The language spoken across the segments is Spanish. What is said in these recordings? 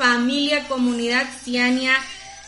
familia, comunidad Ciania,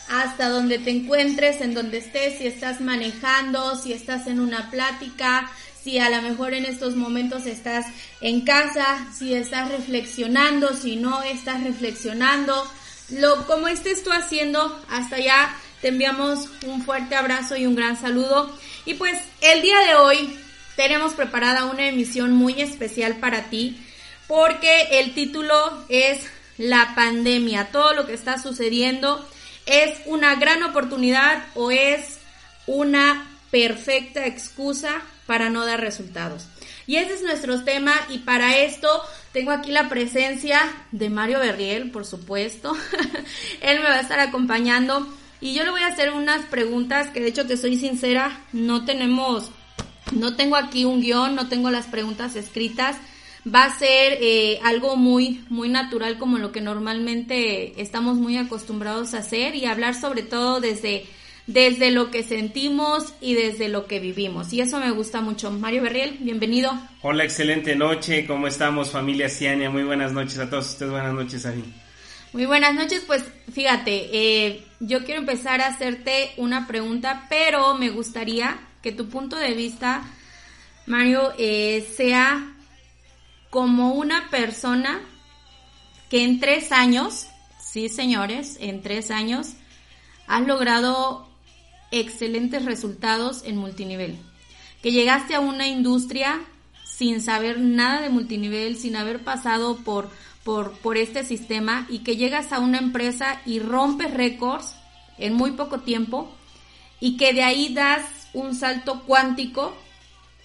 hasta donde te encuentres, en donde estés, si estás manejando, si estás en una plática, si a lo mejor en estos momentos estás en casa, si estás reflexionando, si no estás reflexionando, lo como estés tú haciendo, hasta allá te enviamos un fuerte abrazo y un gran saludo. Y pues el día de hoy tenemos preparada una emisión muy especial para ti porque el título es La pandemia, todo lo que está sucediendo es una gran oportunidad o es una perfecta excusa para no dar resultados. Y ese es nuestro tema y para esto tengo aquí la presencia de Mario Berriel, por supuesto. Él me va a estar acompañando y yo le voy a hacer unas preguntas que de hecho que soy sincera, no tenemos, no tengo aquí un guion, no tengo las preguntas escritas va a ser eh, algo muy, muy natural como lo que normalmente estamos muy acostumbrados a hacer y hablar sobre todo desde, desde lo que sentimos y desde lo que vivimos. Y eso me gusta mucho. Mario Berriel, bienvenido. Hola, excelente noche. ¿Cómo estamos, familia Ciania? Muy buenas noches a todos ustedes. Buenas noches, Ari. Muy buenas noches. Pues fíjate, eh, yo quiero empezar a hacerte una pregunta, pero me gustaría que tu punto de vista, Mario, eh, sea como una persona que en tres años, sí señores, en tres años, has logrado excelentes resultados en multinivel. Que llegaste a una industria sin saber nada de multinivel, sin haber pasado por, por, por este sistema y que llegas a una empresa y rompes récords en muy poco tiempo y que de ahí das un salto cuántico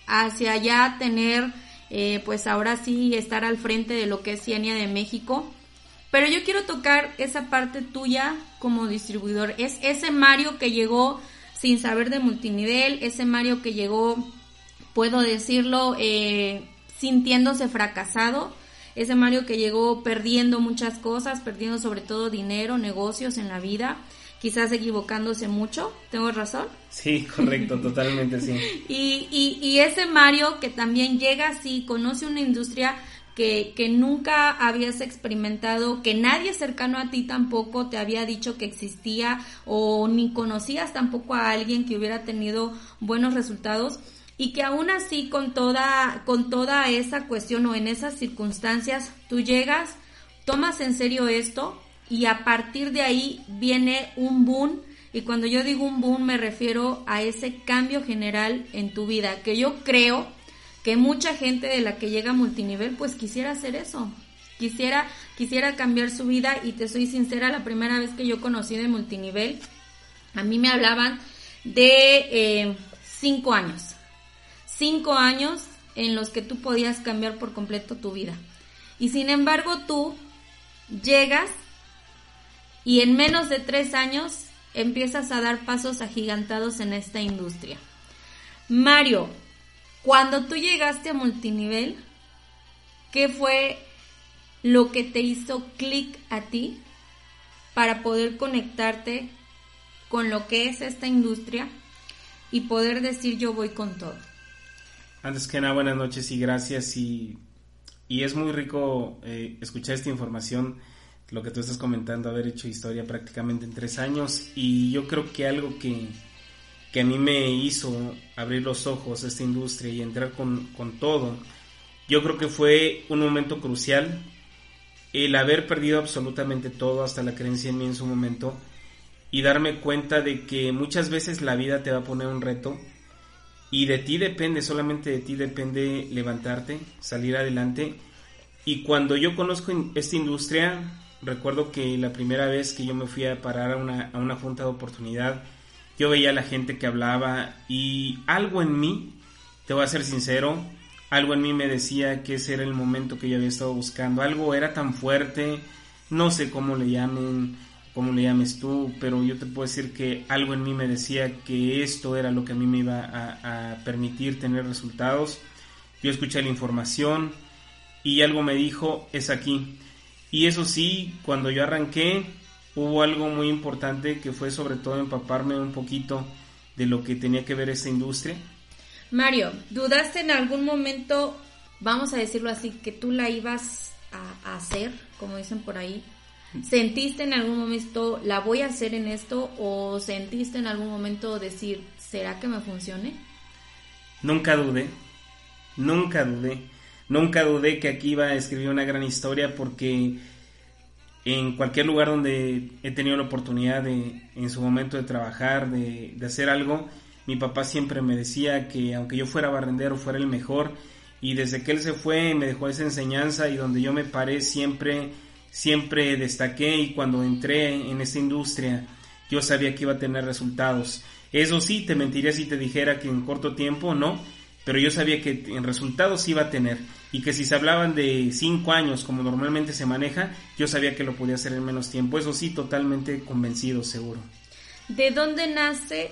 hacia ya tener eh, pues ahora sí estar al frente de lo que es Cienia de México. Pero yo quiero tocar esa parte tuya como distribuidor. Es ese Mario que llegó sin saber de multinivel, ese Mario que llegó, puedo decirlo, eh, sintiéndose fracasado, ese Mario que llegó perdiendo muchas cosas, perdiendo sobre todo dinero, negocios en la vida quizás equivocándose mucho, ¿tengo razón? Sí, correcto, totalmente sí. Y, y, y ese Mario que también llega así, conoce una industria que, que, nunca habías experimentado, que nadie cercano a ti tampoco te había dicho que existía o ni conocías tampoco a alguien que hubiera tenido buenos resultados y que aún así con toda, con toda esa cuestión o en esas circunstancias tú llegas, tomas en serio esto, y a partir de ahí viene un boom y cuando yo digo un boom me refiero a ese cambio general en tu vida, que yo creo que mucha gente de la que llega a multinivel pues quisiera hacer eso. Quisiera, quisiera cambiar su vida y te soy sincera, la primera vez que yo conocí de multinivel, a mí me hablaban de eh, cinco años. Cinco años en los que tú podías cambiar por completo tu vida. Y sin embargo tú llegas y en menos de tres años empiezas a dar pasos agigantados en esta industria. Mario, cuando tú llegaste a multinivel, ¿qué fue lo que te hizo clic a ti para poder conectarte con lo que es esta industria y poder decir yo voy con todo? Antes que nada, buenas noches y gracias y, es muy rico eh, escuchar esta información lo que tú estás comentando, haber hecho historia prácticamente en tres años y yo creo que algo que, que a mí me hizo abrir los ojos a esta industria y entrar con, con todo, yo creo que fue un momento crucial el haber perdido absolutamente todo hasta la creencia en mí en su momento y darme cuenta de que muchas veces la vida te va a poner un reto y de ti depende, solamente de ti depende levantarte, salir adelante. Y cuando yo conozco esta industria, recuerdo que la primera vez que yo me fui a parar a una, a una junta de oportunidad, yo veía a la gente que hablaba y algo en mí, te voy a ser sincero, algo en mí me decía que ese era el momento que yo había estado buscando. Algo era tan fuerte, no sé cómo le llamen, cómo le llames tú, pero yo te puedo decir que algo en mí me decía que esto era lo que a mí me iba a, a permitir tener resultados. Yo escuché la información y algo me dijo, es aquí. Y eso sí, cuando yo arranqué, hubo algo muy importante que fue sobre todo empaparme un poquito de lo que tenía que ver esta industria. Mario, ¿dudaste en algún momento, vamos a decirlo así, que tú la ibas a, hacer, como dicen por ahí? ¿Sentiste en algún momento, la voy a hacer en esto? ¿O sentiste en algún momento decir, ¿será que me funcione? Nunca dudé, nunca dudé, nunca dudé que aquí iba a escribir una gran historia porque en cualquier lugar donde he tenido la oportunidad de, en su momento de trabajar, de, hacer algo, mi papá siempre me decía que aunque yo fuera barrendero, fuera el mejor, y desde que él se fue me dejó esa enseñanza y donde yo me paré siempre, siempre destaqué. Y cuando entré en esta industria yo sabía que iba a tener resultados. Eso sí, te mentiría si te dijera que en corto tiempo no, pero yo sabía que en resultados iba a tener y que si se hablaban de cinco años como normalmente se maneja, yo sabía que lo podía hacer en menos tiempo. Eso sí, totalmente convencido, seguro. ¿De dónde nace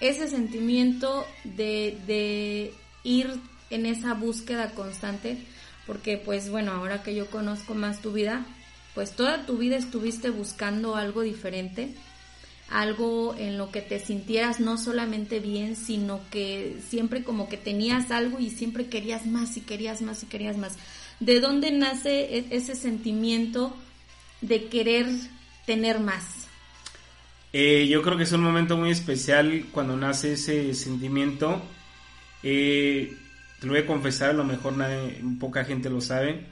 ese sentimiento de, de ir en esa búsqueda constante? Porque pues bueno, ahora que yo conozco más tu vida, pues toda tu vida estuviste buscando algo diferente algo en lo que te sintieras no solamente bien, sino que siempre como que tenías algo y siempre querías más y querías más y querías más. ¿De dónde nace e-, ese sentimiento de querer tener más? Eh, yo creo que es un momento muy especial cuando nace ese sentimiento. Eh, te lo voy a confesar, a lo mejor nadie, poca gente lo sabe,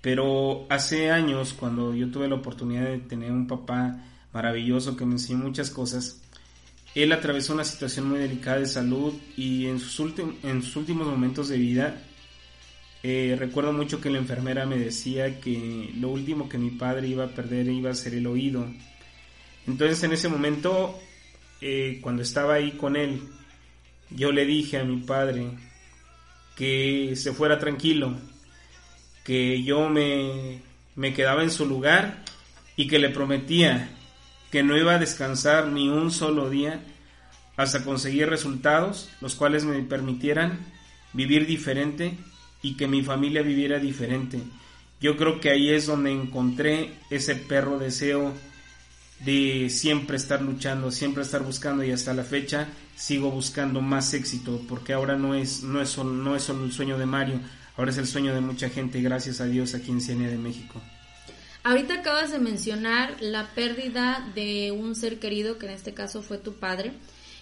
pero hace años cuando yo tuve la oportunidad de tener un papá maravilloso que me enseñó muchas cosas. Él atravesó una situación muy delicada de salud y en sus, últimos momentos de vida eh, recuerdo mucho que la enfermera me decía que lo último que mi padre iba a perder iba a ser el oído. Entonces en ese momento, eh, cuando estaba ahí con él, yo le dije a mi padre que se fuera tranquilo, que yo me quedaba en su lugar y que le prometía que no iba a descansar ni un solo día hasta conseguir resultados los cuales me permitieran vivir diferente y que mi familia viviera diferente. Yo creo que ahí es donde encontré ese perro deseo de siempre estar luchando, siempre estar buscando y hasta la fecha sigo buscando más éxito porque ahora no es no es solo, no es solo el sueño de Mario, ahora es el sueño de mucha gente gracias a Dios aquí en Cienia de México. Ahorita acabas de mencionar la pérdida de un ser querido, que en este caso fue tu padre.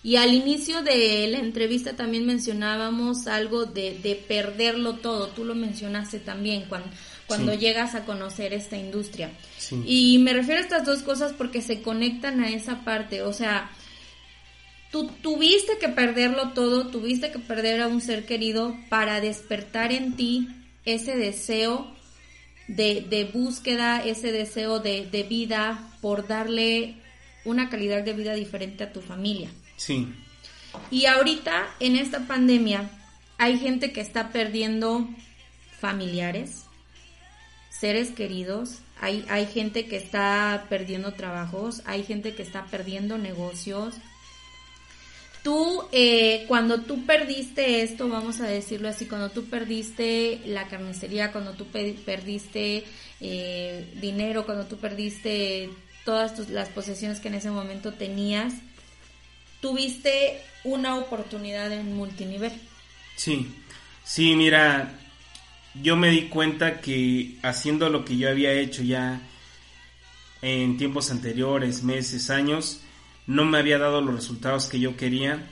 Y al inicio de la entrevista también mencionábamos algo de, de perderlo todo. Tú lo mencionaste también cuando, cuando llegas a conocer esta industria. Y me refiero a estas dos cosas porque se conectan a esa parte. O sea, tú tuviste que perderlo todo, tuviste que perder a un ser querido para despertar en ti ese deseo de, de búsqueda, ese deseo de, de, vida por darle una calidad de vida diferente a tu familia. Sí. Y ahorita, en esta pandemia, hay gente que está perdiendo familiares, seres queridos, hay, hay gente que está perdiendo trabajos, hay gente que está perdiendo negocios, Tú, eh, cuando tú perdiste esto, vamos a decirlo así, cuando tú perdiste la carnicería, cuando tú perdiste eh, dinero, cuando tú perdiste todas las posesiones que en ese momento tenías, tuviste una oportunidad en multinivel. Sí, sí, mira, yo me di cuenta que haciendo lo que yo había hecho ya en tiempos anteriores, meses, años, no me había dado los resultados que yo quería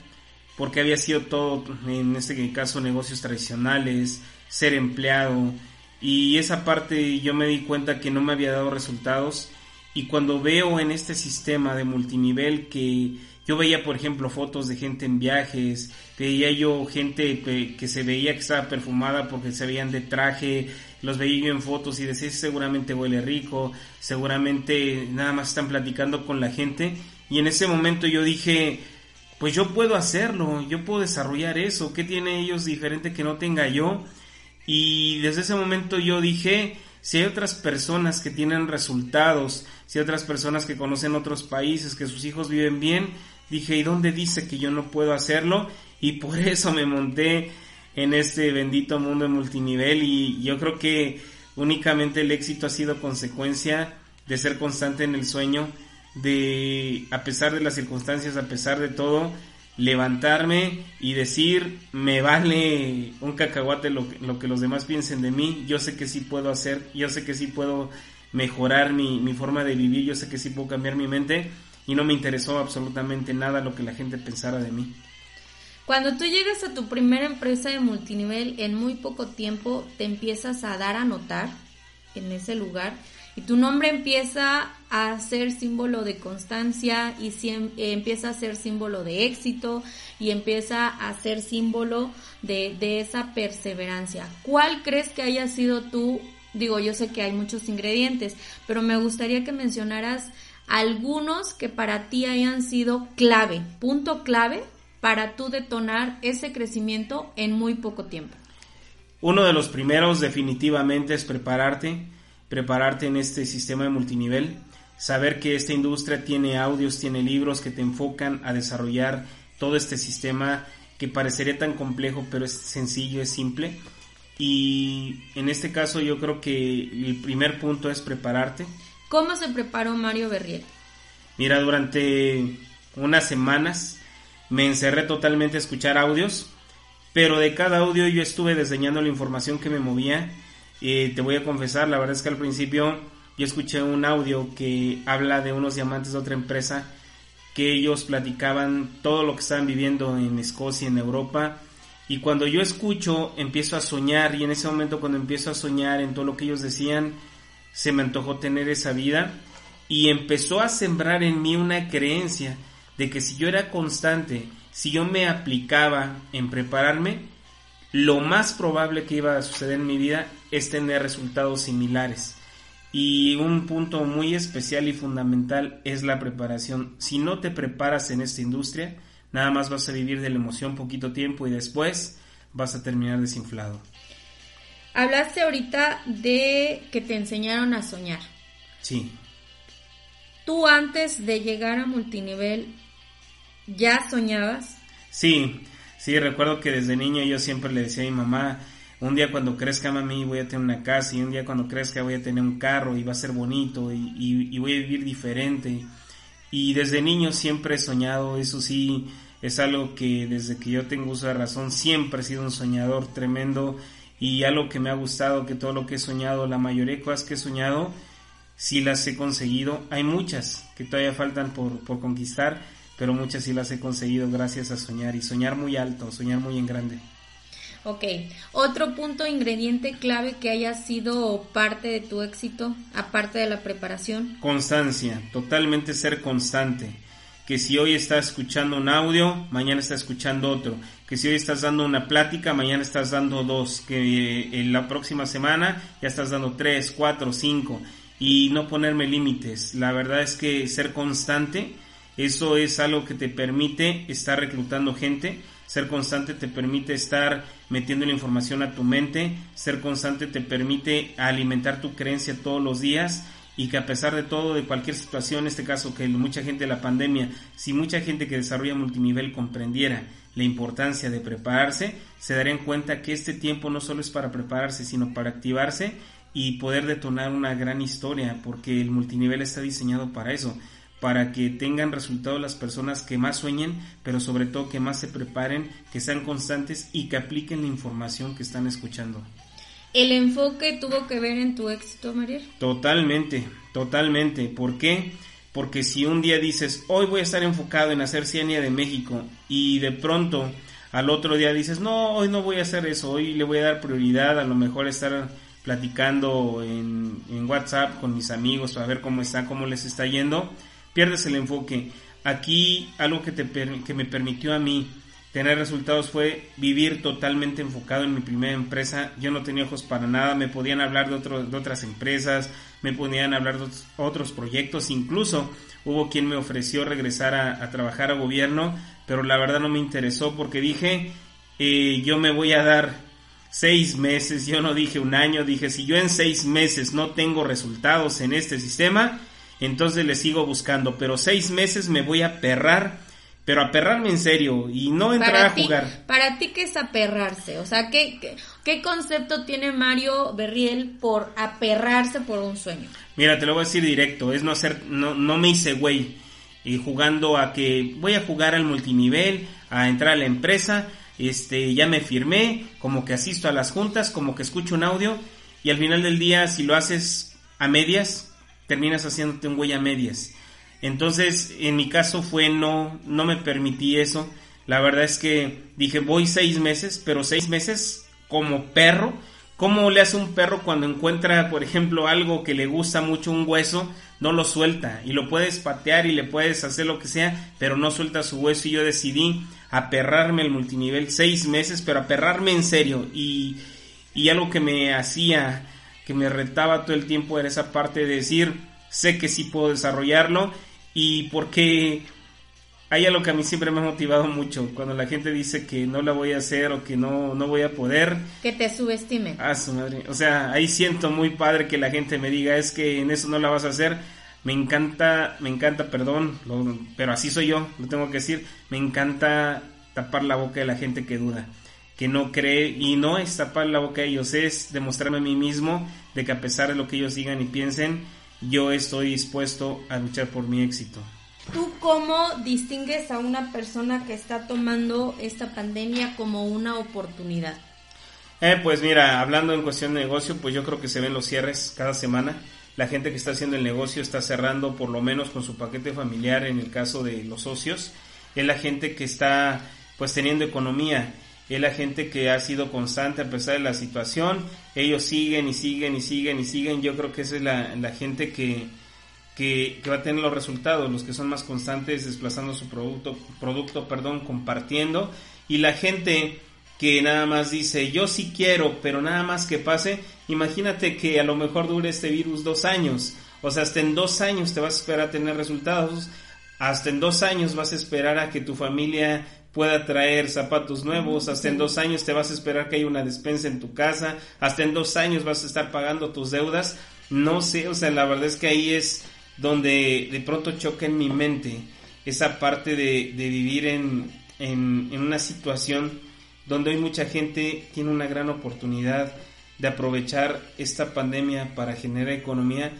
porque había sido todo, en este caso, negocios tradicionales, ser empleado y esa parte yo me di cuenta que no me había dado resultados y cuando veo en este sistema de multinivel que yo veía por ejemplo fotos de gente en viajes, veía yo gente que, se veía que estaba perfumada porque se veían de traje, los veía yo en fotos y decía seguramente huele rico, seguramente nada más están platicando con la gente y en ese momento yo dije, pues yo puedo hacerlo, yo puedo desarrollar eso, ¿qué tiene ellos diferente que no tenga yo? Y desde ese momento yo dije, si hay otras personas que tienen resultados, si hay otras personas que conocen otros países, que sus hijos viven bien, dije, ¿y dónde dice que yo no puedo hacerlo? Y por eso me monté en este bendito mundo de multinivel y yo creo que únicamente el éxito ha sido consecuencia de ser constante en el sueño de, a pesar de las circunstancias, a pesar de todo, levantarme y decir, me vale un cacahuate lo, lo que los demás piensen de mí, yo sé que sí puedo hacer, yo sé que sí puedo mejorar mi, mi forma de vivir, yo sé que sí puedo cambiar mi mente y no me interesó absolutamente nada lo que la gente pensara de mí. Cuando tú llegas a tu primera empresa de multinivel, en muy poco tiempo te empiezas a dar a notar en ese lugar y tu nombre empieza a ser símbolo de constancia y eh, empieza a ser símbolo de éxito y empieza a ser símbolo de, de esa perseverancia. ¿Cuál crees que haya sido tú? Digo, yo sé que hay muchos ingredientes, pero me gustaría que mencionaras algunos que para ti hayan sido clave, punto clave para tú detonar ese crecimiento en muy poco tiempo. Uno de los primeros definitivamente es prepararte prepararte en este sistema de multinivel, saber que esta industria tiene audios, tiene libros que te enfocan a desarrollar todo este sistema que parecería tan complejo, pero es sencillo, es simple. Y en este caso yo creo que el primer punto es prepararte. ¿Cómo se preparó Mario Berriel? Mira, durante unas semanas me encerré totalmente a escuchar audios, pero de cada audio yo estuve diseñando la información que me movía y te voy a confesar, la verdad es que al principio yo escuché un audio que habla de unos diamantes de otra empresa que ellos platicaban todo lo que estaban viviendo en Escocia, en Europa. Y cuando yo escucho, empiezo a soñar y en ese momento cuando empiezo a soñar en todo lo que ellos decían, se me antojó tener esa vida y empezó a sembrar en mí una creencia de que si yo era constante, si yo me aplicaba en prepararme, lo más probable que iba a suceder en mi vida es tener resultados similares. Y un punto muy especial y fundamental es la preparación. Si no te preparas en esta industria, nada más vas a vivir de la emoción poquito tiempo y después vas a terminar desinflado. Hablaste ahorita de que te enseñaron a soñar. Sí. ¿Tú antes de llegar a multinivel ya soñabas? Sí, Sí, recuerdo que desde niño yo siempre le decía a mi mamá, un día cuando crezca mami voy a tener una casa y un día cuando crezca voy a tener un carro y va a ser bonito y, voy a vivir diferente. Y desde niño siempre he soñado, eso sí, es algo que desde que yo tengo uso de razón siempre he sido un soñador tremendo y algo que me ha gustado, que todo lo que he soñado, la mayoría de cosas que he soñado, sí las he conseguido. Hay muchas que todavía faltan por, por conquistar, pero muchas sí las he conseguido gracias a soñar y soñar muy alto, soñar muy en grande. Ok, otro punto, ingrediente clave que haya sido parte de tu éxito, aparte de la preparación. Constancia, totalmente ser constante. Que si hoy estás escuchando un audio, mañana estás escuchando otro. Que si hoy estás dando una plática, mañana estás dando dos. Que eh, en la próxima semana ya estás dando tres, cuatro, cinco. Y no ponerme límites. La verdad es que ser constante eso es algo que te permite estar reclutando gente. Ser constante te permite estar metiendo la información a tu mente. Ser constante te permite alimentar tu creencia todos los días y que a pesar de todo, de cualquier situación, en este caso que mucha gente de la pandemia, si mucha gente que desarrolla multinivel comprendiera la importancia de prepararse, se darían cuenta que este tiempo no solo es para prepararse, sino para activarse y poder detonar una gran historia, porque el multinivel está diseñado para eso para que tengan resultados las personas que más sueñen, pero sobre todo que más se preparen, que sean constantes y que apliquen la información que están escuchando. ¿El enfoque tuvo que ver en tu éxito, María? Totalmente, totalmente. ¿Por qué? Porque si un día dices, hoy voy a estar enfocado en hacer Cienia de México y de pronto al otro día dices, no, hoy no voy a hacer eso, hoy le voy a dar prioridad, a lo mejor estar platicando en, en WhatsApp con mis amigos para ver cómo está, cómo les está yendo, pierdes el enfoque. Aquí algo que, te, que me permitió a mí tener resultados fue vivir totalmente enfocado en mi primera empresa. Yo no tenía ojos para nada, me podían hablar de, otras empresas, me podían hablar de otros, proyectos, incluso hubo quien me ofreció regresar a, trabajar a gobierno, pero la verdad no me interesó porque dije, eh, yo me voy a dar seis meses, yo no dije un año, dije, si yo en seis meses no tengo resultados en este sistema, entonces le sigo buscando, pero seis meses me voy a perrar, pero a perrarme en serio y no entrar a jugar. Para ti, ¿qué es aperrarse? O sea, ¿qué, ¿qué, concepto tiene Mario Berriel por aperrarse por un sueño? Mira, te lo voy a decir directo, es no hacer, no, no me hice güey. eh, jugando a que voy a jugar al multinivel, a entrar a la empresa, este, ya me firmé, como que asisto a las juntas, como que escucho un audio y al final del día si lo haces a medias, terminas haciéndote un güey a medias. Entonces, en mi caso fue no, no me permití eso. La verdad es que dije, voy seis meses, pero seis meses como perro. ¿Cómo le hace un perro cuando encuentra, por ejemplo, algo que le gusta mucho, un hueso? No lo suelta y lo puedes patear y le puedes hacer lo que sea, pero no suelta su hueso y yo decidí aperrarme el multinivel seis meses, pero aperrarme en serio y, y algo que me hacía, que me retaba todo el tiempo era esa parte de decir, sé que sí puedo desarrollarlo y porque hay algo que a mí siempre me ha motivado mucho, cuando la gente dice que no la voy a hacer o que no, no voy a poder. Que te subestime. Ah, su madre. O sea, ahí siento muy padre que la gente me diga, es que en eso no la vas a hacer. Me encanta, me encanta, perdón, pero así soy yo, lo tengo que decir, me encanta tapar la boca de la gente que duda, que no cree, y no es tapar la boca de ellos, es demostrarme a mí mismo de que a pesar de lo que ellos digan y piensen, yo estoy dispuesto a luchar por mi éxito. ¿Tú cómo distingues a una persona que está tomando esta pandemia como una oportunidad? Eh, pues mira, hablando en cuestión de negocio, pues yo creo que se ven los cierres cada semana. La gente que está haciendo el negocio está cerrando por lo menos con su paquete familiar en el caso de los socios. Es la gente que está pues teniendo economía. Es la gente que ha sido constante a pesar de la situación. Ellos siguen y siguen y siguen y siguen. Yo creo que esa es la, la gente que, que, va a tener los resultados, los que son más constantes desplazando su producto, producto, perdón, compartiendo y la gente que nada más dice yo sí quiero, pero nada más que pase, imagínate que a lo mejor dure este virus dos años, o sea, hasta en dos años te vas a esperar a tener resultados, hasta en dos años vas a esperar a que tu familia pueda traer zapatos nuevos, hasta en dos años te vas a esperar que haya una despensa en tu casa, hasta en dos años vas a estar pagando tus deudas, no sé, o sea, la verdad es que ahí es donde de pronto choca en mi mente esa parte de, vivir en, en, una situación donde hoy mucha gente tiene una gran oportunidad de aprovechar esta pandemia para generar economía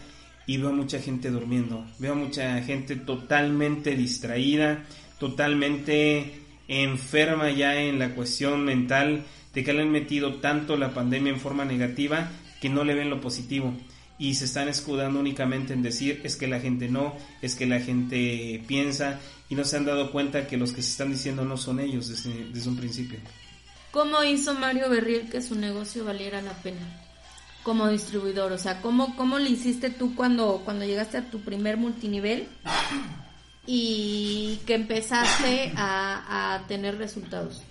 y veo a mucha gente durmiendo, veo a mucha gente totalmente distraída, totalmente enferma ya en la cuestión mental de que le han metido tanto la pandemia en forma negativa que no le ven lo positivo y se están escudando únicamente en decir es que la gente no, es que la gente piensa y no se han dado cuenta que los que se están diciendo no son ellos desde, un principio. ¿Cómo hizo Mario Berriel que su negocio valiera la pena? Como distribuidor, o sea, ¿cómo, cómo le hiciste tú cuando, cuando llegaste a tu primer multinivel y que empezaste a, a tener resultados?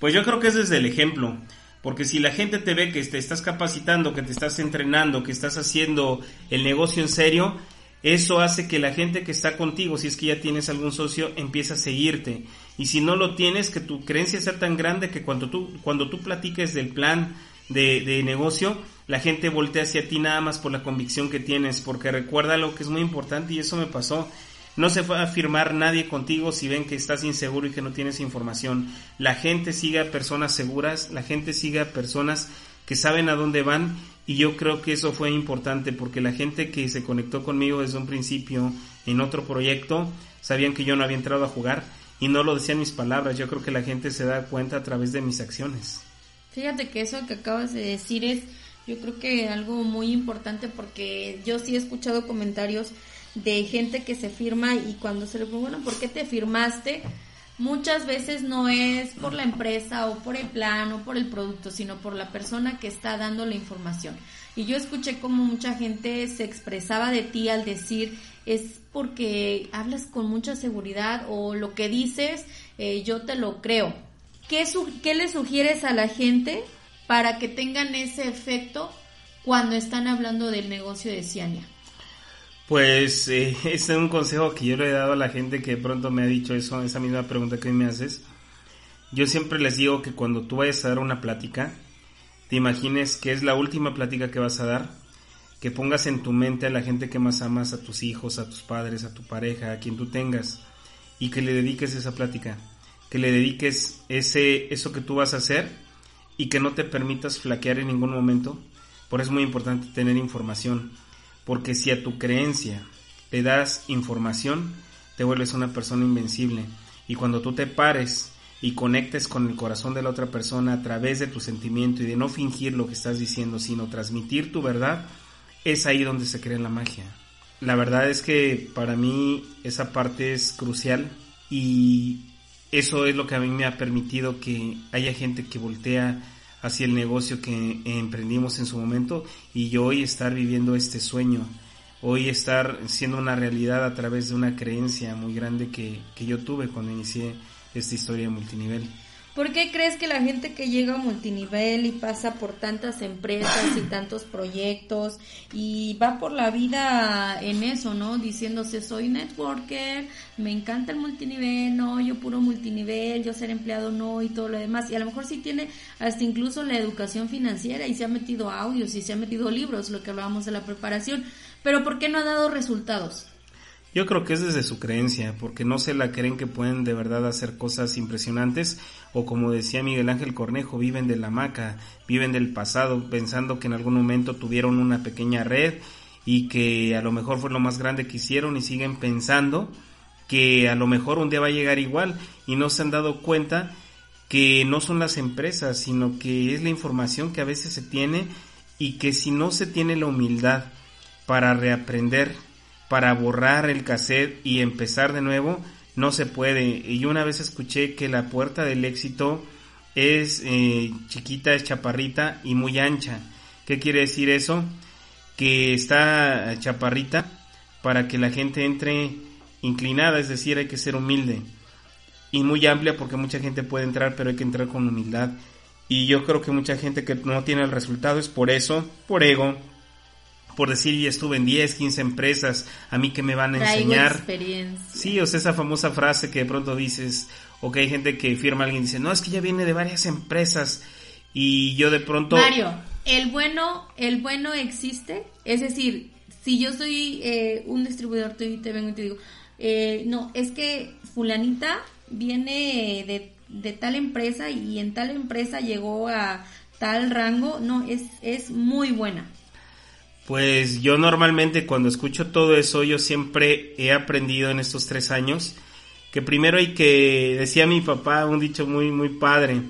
Pues yo creo que es desde el ejemplo. Porque si la gente te ve que te estás capacitando, que te estás entrenando, que estás haciendo el negocio en serio, eso hace que la gente que está contigo, si es que ya tienes algún socio, empiece a seguirte. Y si no lo tienes, que tu creencia sea tan grande que cuando tú, cuando tú platiques del plan de, de negocio, la gente voltea hacia ti nada más por la convicción que tienes. Porque recuerda lo que es muy importante y eso me pasó. No se va a firmar nadie contigo si ven que estás inseguro y que no tienes información. La gente sigue a personas seguras, la gente sigue a personas que saben a dónde van y yo creo que eso fue importante porque la gente que se conectó conmigo desde un principio en otro proyecto sabían que yo no había entrado a jugar y no lo decían mis palabras, yo creo que la gente se da cuenta a través de mis acciones. Fíjate que eso que acabas de decir es yo creo que algo muy importante porque yo sí he escuchado comentarios de gente que se firma y cuando se le pregunta, ¿por qué te firmaste? Muchas veces no es por la empresa o por el plan o por el producto, sino por la persona que está dando la información. Y yo escuché como mucha gente se expresaba de ti al decir es porque hablas con mucha seguridad o lo que dices eh, yo te lo creo. ¿Qué, ¿Qué le sugieres a la gente para que tengan ese efecto cuando están hablando del negocio de Ciania? Pues eh, es un consejo que yo le he dado a la gente que de pronto me ha dicho eso, esa misma pregunta que me haces. Yo siempre les digo que cuando tú vayas a dar una plática, te imagines que es la última plática que vas a dar, que pongas en tu mente a la gente que más amas, a tus hijos, a tus padres, a tu pareja, a quien tú tengas, y que le dediques esa plática, que le dediques ese, eso que tú vas a hacer y que no te permitas flaquear en ningún momento. Por eso es muy importante tener información porque si a tu creencia le das información, te vuelves una persona invencible. Y cuando tú te pares y conectes con el corazón de la otra persona a través de tu sentimiento y de no fingir lo que estás diciendo, sino transmitir tu verdad, es ahí donde se crea la magia. La verdad es que para mí esa parte es crucial y eso es lo que a mí me ha permitido que haya gente que voltea hacia el negocio que emprendimos en su momento y yo hoy estar viviendo este sueño, hoy estar siendo una realidad a través de una creencia muy grande que, que yo tuve cuando inicié esta historia de multinivel. ¿Por qué crees que la gente que llega a multinivel y pasa por tantas empresas y tantos proyectos y va por la vida en eso, ¿no? Diciéndose soy networker, me encanta el multinivel, no, yo puro multinivel, yo ser empleado no y todo lo demás. Y a lo mejor sí tiene hasta incluso la educación financiera y se ha metido audios y se ha metido libros, lo que hablábamos de la preparación. Pero ¿por qué no ha dado resultados? Yo creo que es desde su creencia, porque no se la creen que pueden de verdad hacer cosas impresionantes, o como decía Miguel Ángel Cornejo, viven de la maca, viven del pasado, pensando que en algún momento tuvieron una pequeña red y que a lo mejor fue lo más grande que hicieron y siguen pensando que a lo mejor un día va a llegar igual y no se han dado cuenta que no son las empresas, sino que es la información que a veces se tiene y que si no se tiene la humildad para reaprender para borrar el cassette y empezar de nuevo, no se puede. Y una vez escuché que la puerta del éxito es eh, chiquita, es chaparrita y muy ancha. ¿Qué quiere decir eso? Que está chaparrita para que la gente entre inclinada, es decir, hay que ser humilde. Y muy amplia porque mucha gente puede entrar, pero hay que entrar con humildad. Y yo creo que mucha gente que no tiene el resultado es por eso, por ego, por decir, ya estuve en 10, 15 empresas, a mí que me van a enseñar. experiencia. Sí, o sea, esa famosa frase que de pronto dices, o que hay gente que firma a alguien y dice, no, es que ya viene de varias empresas, y yo de pronto... Mario, el bueno, el bueno existe, es decir, si yo soy eh, un distribuidor, te, te vengo y te digo, eh, no, es que fulanita viene de, de tal empresa y en tal empresa llegó a tal rango, no, es, es muy buena. Pues yo normalmente cuando escucho todo eso, yo siempre he aprendido en estos tres años que primero hay que, decía mi papá, un dicho muy, muy padre,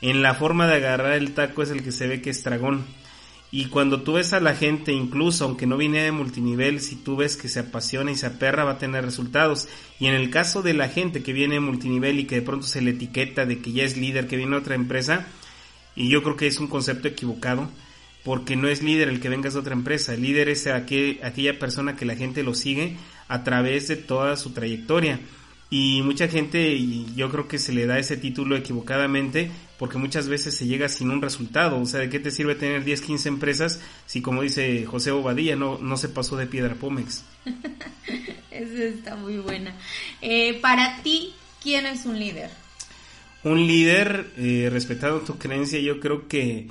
en la forma de agarrar el taco es el que se ve que es dragón. Y cuando tú ves a la gente, incluso aunque no viene de multinivel, si tú ves que se apasiona y se aperra, va a tener resultados. Y en el caso de la gente que viene de multinivel y que de pronto se le etiqueta de que ya es líder, que viene de otra empresa, y yo creo que es un concepto equivocado porque no es líder el que venga de otra empresa, el líder es aquella persona que la gente lo sigue a través de toda su trayectoria. Y mucha gente, y yo creo que se le da ese título equivocadamente, porque muchas veces se llega sin un resultado. O sea, ¿de qué te sirve tener 10, 15 empresas si, como dice José Bobadilla, no, no se pasó de piedra Pómex? Esa está muy buena. Eh, para ti, ¿quién es un líder? Un líder, eh, respetando tu creencia, yo creo que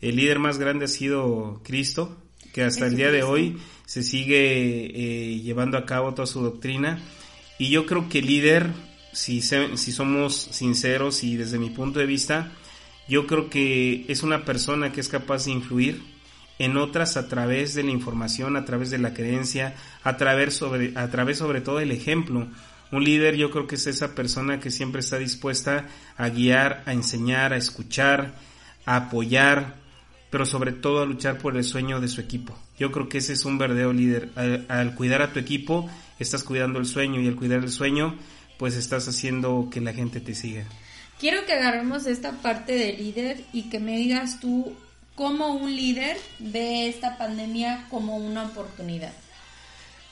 el líder más grande ha sido Cristo, que hasta el día de hoy se sigue eh, llevando a cabo toda su doctrina. Y yo creo que el líder, si, si somos sinceros y desde mi punto de vista, yo creo que es una persona que es capaz de influir en otras a través de la información, a través de la creencia, a través sobre, a través sobre todo del ejemplo. Un líder yo creo que es esa persona que siempre está dispuesta a guiar, a enseñar, a escuchar, a apoyar, pero sobre todo a luchar por el sueño de su equipo. Yo creo que ese es un verdadero líder. Al, cuidar a tu equipo, estás cuidando el sueño y al cuidar el sueño, pues estás haciendo que la gente te siga. Quiero que agarremos esta parte de líder y que me digas tú cómo un líder ve esta pandemia como una oportunidad.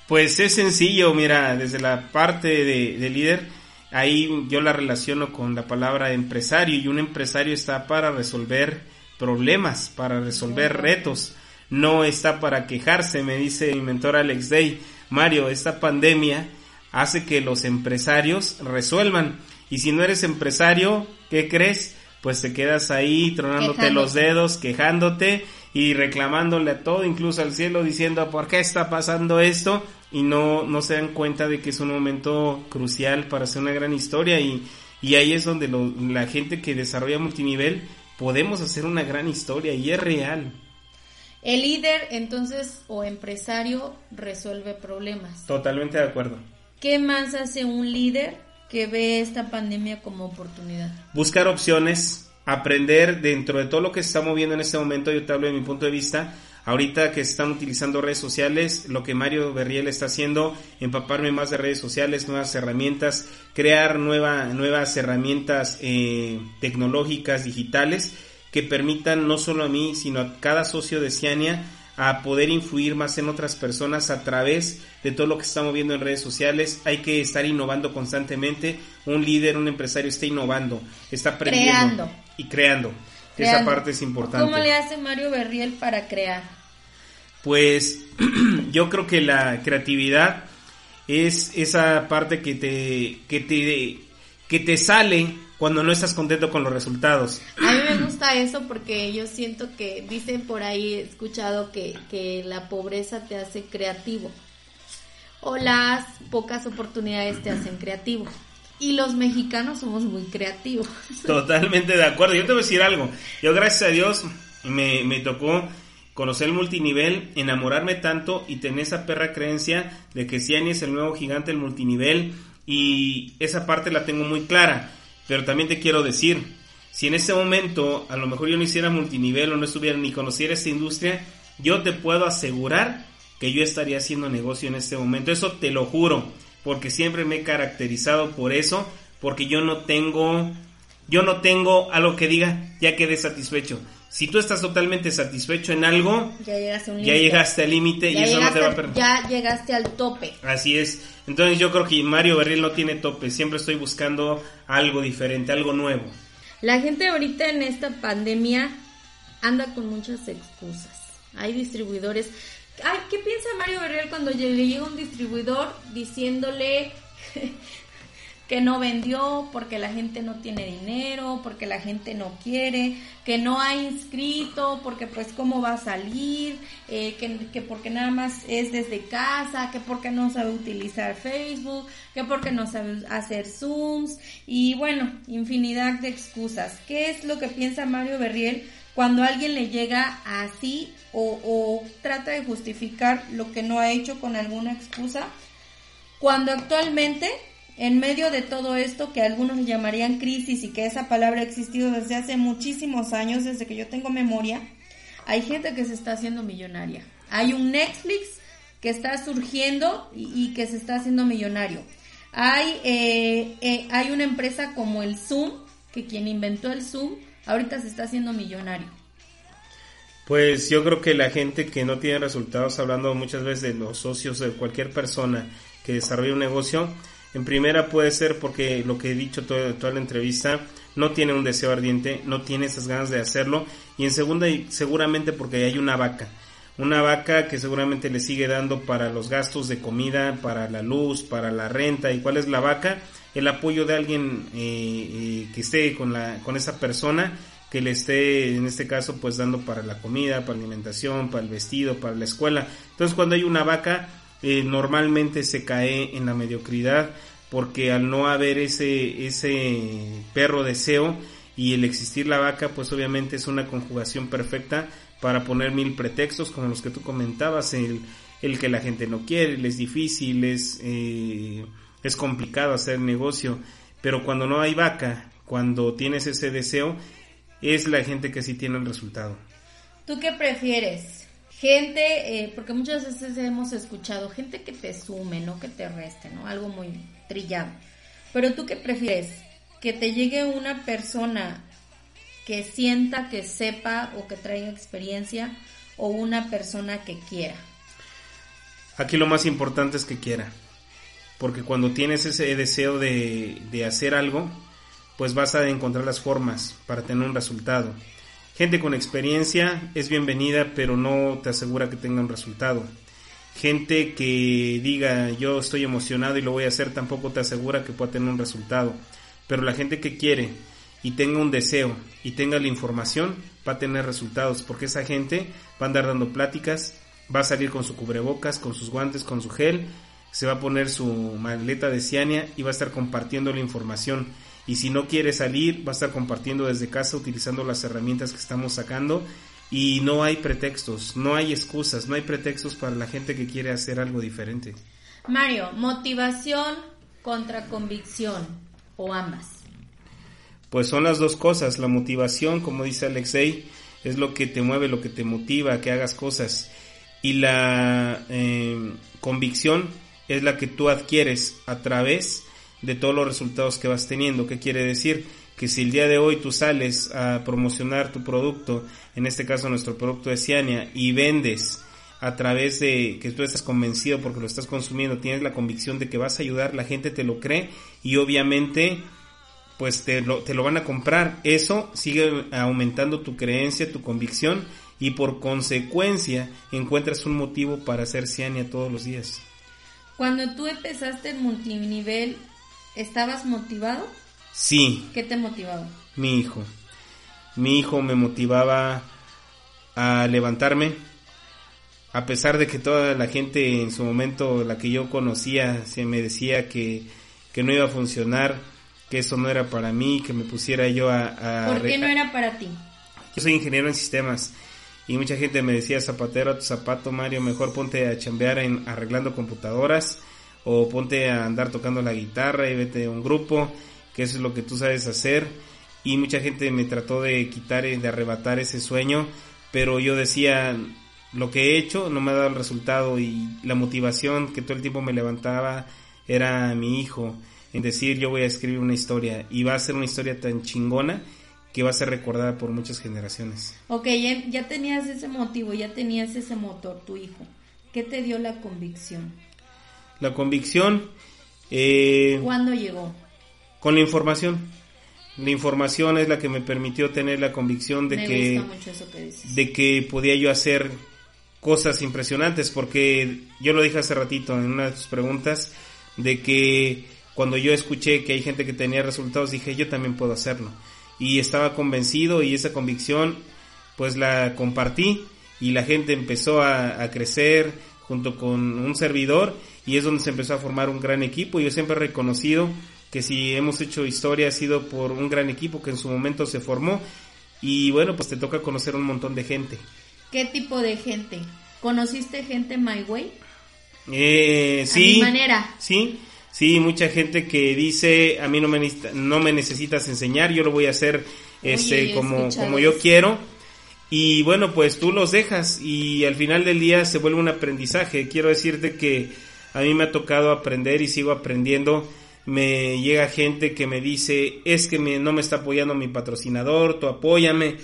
Pues es sencillo, mira, desde la parte de, de líder, ahí yo la relaciono con la palabra empresario y un empresario está para resolver problemas, para resolver retos. No está para quejarse, me dice mi mentor Alex Day. Mario, esta pandemia hace que los empresarios resuelvan. Y si no eres empresario, ¿qué crees? Pues te quedas ahí tronándote los dedos, quejándote y reclamándole a todo, incluso al cielo, diciendo por qué está pasando esto y no, no se dan cuenta de que es un momento crucial para hacer una gran historia y, y ahí es donde la gente que desarrolla multinivel podemos hacer una gran historia y es real. El líder entonces o empresario resuelve problemas. Totalmente de acuerdo. ¿qué más hace un líder que ve esta pandemia como oportunidad? Buscar opciones, aprender dentro de todo lo que se está moviendo en este momento, yo te hablo de mi punto de vista, ahorita que están utilizando redes sociales, lo que Mario Berriel está haciendo, empaparme más de redes sociales, nuevas herramientas, crear nueva, nuevas herramientas eh, tecnológicas, digitales, que permitan no solo a mí, sino a cada socio de Ciania a poder influir más en otras personas a través de todo lo que estamos viendo en redes sociales. Hay que estar innovando constantemente. Un líder, un empresario está innovando, está aprendiendo y creando. Esa parte es importante. ¿Cómo le hace Mario Berriel para crear? Pues yo creo que la creatividad es esa parte que te, que te, que te sale cuando no estás contento con los resultados. A mí me gusta eso porque yo siento que dicen por ahí, he escuchado que, que la pobreza te hace creativo o las pocas oportunidades te hacen creativo. Y los mexicanos somos muy creativos. Totalmente de acuerdo. Yo te voy a decir algo. Yo gracias a Dios me, me tocó conocer el multinivel, enamorarme tanto y tener esa perra creencia de que Ciani es el nuevo gigante del multinivel y esa parte la tengo muy clara. Pero también te quiero decir, si en ese momento a lo mejor yo no hiciera multinivel o no estuviera ni conociera esta industria, yo te puedo asegurar que yo estaría haciendo negocio en este momento. Eso te lo juro, porque siempre me he caracterizado por eso, porque yo no tengo, yo no tengo algo que diga, ya quedé satisfecho. Si tú estás totalmente satisfecho en algo, ya llegaste, ya llegaste al límite y eso no te va a perder. Ya llegaste al tope. Así es. Entonces yo creo que Mario Berril no tiene tope. Siempre estoy buscando algo diferente, algo nuevo. La gente ahorita en esta pandemia anda con muchas excusas. Hay distribuidores. Ay, ¿qué piensa Mario Berriel cuando le llega un distribuidor diciéndole que no vendió porque la gente no tiene dinero, porque la gente no quiere, que no ha inscrito, porque pues cómo va a salir, eh, que, que, porque nada más es desde casa, que porque no sabe utilizar Facebook, que porque no sabe hacer Zooms y bueno, infinidad de excusas. ¿Qué es lo que piensa Mario Berriel cuando alguien le llega así o, trata de justificar lo que no ha hecho con alguna excusa? Cuando actualmente en medio de todo esto que algunos llamarían crisis y que esa palabra ha existido desde hace muchísimos años, desde que yo tengo memoria, hay gente que se está haciendo millonaria. Hay un Netflix que está surgiendo y, que se está haciendo millonario. Hay, eh, eh, hay una empresa como el Zoom, que quien inventó el Zoom, ahorita se está haciendo millonario. Pues yo creo que la gente que no tiene resultados, hablando muchas veces de los socios de cualquier persona que desarrolla un negocio, en primera puede ser porque lo que he dicho toda, toda la entrevista, no tiene un deseo ardiente, no tiene esas ganas de hacerlo. Y en segunda, seguramente porque hay una vaca. Una vaca que seguramente le sigue dando para los gastos de comida, para la luz, para la renta. ¿Y cuál es la vaca? El apoyo de alguien eh, eh, que esté con, la, con esa persona que le esté, en este caso, pues dando para la comida, para la alimentación, para el vestido, para la escuela. Entonces, cuando hay una vaca, eh, normalmente se cae en la mediocridad porque al no haber ese, ese perro deseo y el existir la vaca, pues obviamente es una conjugación perfecta para poner mil pretextos como los que tú comentabas, el, el que la gente no quiere, es difícil, es, eh, es complicado hacer negocio, pero cuando no hay vaca, cuando tienes ese deseo, es la gente que sí tiene el resultado. ¿Tú qué prefieres? gente, eh, porque muchas veces hemos escuchado gente que te sume, no que te reste, ¿no? Algo muy trillado. Pero tú qué prefieres? Que te llegue una persona que sienta, que sepa o que traiga experiencia o una persona que quiera. Aquí lo más importante es que quiera. Porque cuando tienes ese deseo de, de hacer algo, pues vas a encontrar las formas para tener un resultado. Gente con experiencia es bienvenida, pero no te asegura que tenga un resultado. Gente que diga yo estoy emocionado y lo voy a hacer tampoco te asegura que pueda tener un resultado. Pero la gente que quiere y tenga un deseo y tenga la información va a tener resultados porque esa gente va a andar dando pláticas, va a salir con su cubrebocas, con sus guantes, con su gel, se va a poner su maleta de ciania y va a estar compartiendo la información y si no quiere salir va a estar compartiendo desde casa utilizando las herramientas que estamos sacando y no hay pretextos, no hay excusas, no hay pretextos para la gente que quiere hacer algo diferente. Mario, motivación contra convicción o ambas. Pues son las dos cosas. La motivación, como dice Alexei, es lo que te mueve, lo que te motiva a que hagas cosas. Y la eh, convicción es la que tú adquieres a través de todos los resultados que vas teniendo. ¿Qué quiere decir? Que si el día de hoy tú sales a promocionar tu producto, en este caso nuestro producto de Ciania, y vendes a través de que tú estás convencido porque lo estás consumiendo, tienes la convicción de que vas a ayudar, la gente te lo cree y obviamente pues te lo, te lo van a comprar. Eso sigue aumentando tu creencia, tu convicción y por consecuencia encuentras un motivo para hacer Ciania todos los días. Cuando tú empezaste en multinivel, ¿estabas motivado? Sí. ¿Qué te motivaba? Mi hijo. Mi hijo me motivaba a levantarme, a pesar de que toda la gente en su momento, la que yo conocía, se me decía que, que no iba a funcionar, que eso no era para mí, que me pusiera yo a... ¿Por qué no era para ti? Yo soy ingeniero en sistemas y mucha gente me decía, zapatero tu zapato, Mario, mejor ponte a chambear en arreglando computadoras o ponte a andar tocando la guitarra y vete a un grupo, que eso es lo que tú sabes hacer. Y mucha gente me trató de quitar, de arrebatar ese sueño, pero yo decía, lo que he hecho no me ha dado el resultado y la motivación que todo el tiempo me levantaba era mi hijo en decir yo voy a escribir una historia y va a ser una historia tan chingona que va a ser recordada por muchas generaciones. Ok, ya, tenías ese motivo, ya tenías ese motor, tu hijo. ¿Qué te dio la convicción? La convicción... Eh, ¿Cuándo llegó? Con la información. La información es la que me permitió tener la convicción de que, de que podía yo hacer cosas impresionantes, porque yo lo dije hace ratito en una de tus preguntas, de que cuando yo escuché que hay gente que tenía resultados, dije, yo también puedo hacerlo. Y estaba convencido y esa convicción, pues la compartí y la gente empezó a, a crecer junto con un servidor y es donde se empezó a formar un gran equipo. Yo siempre he reconocido que si hemos hecho historia ha sido por un gran equipo que en su momento se formó y bueno, pues te toca conocer un montón de gente. ¿Qué tipo de gente? ¿Conociste gente My Way? Eh, sí. A mi manera. Sí, sí, mucha gente que dice, a mí no me, no me necesitas enseñar, yo lo voy a hacer este, como, como yo quiero. Y bueno, pues tú los dejas y al final del día se vuelve un aprendizaje. Quiero decirte que a mí me ha tocado aprender y sigo aprendiendo. Me llega gente que me dice, es que no me está apoyando mi patrocinador, tú apóyame,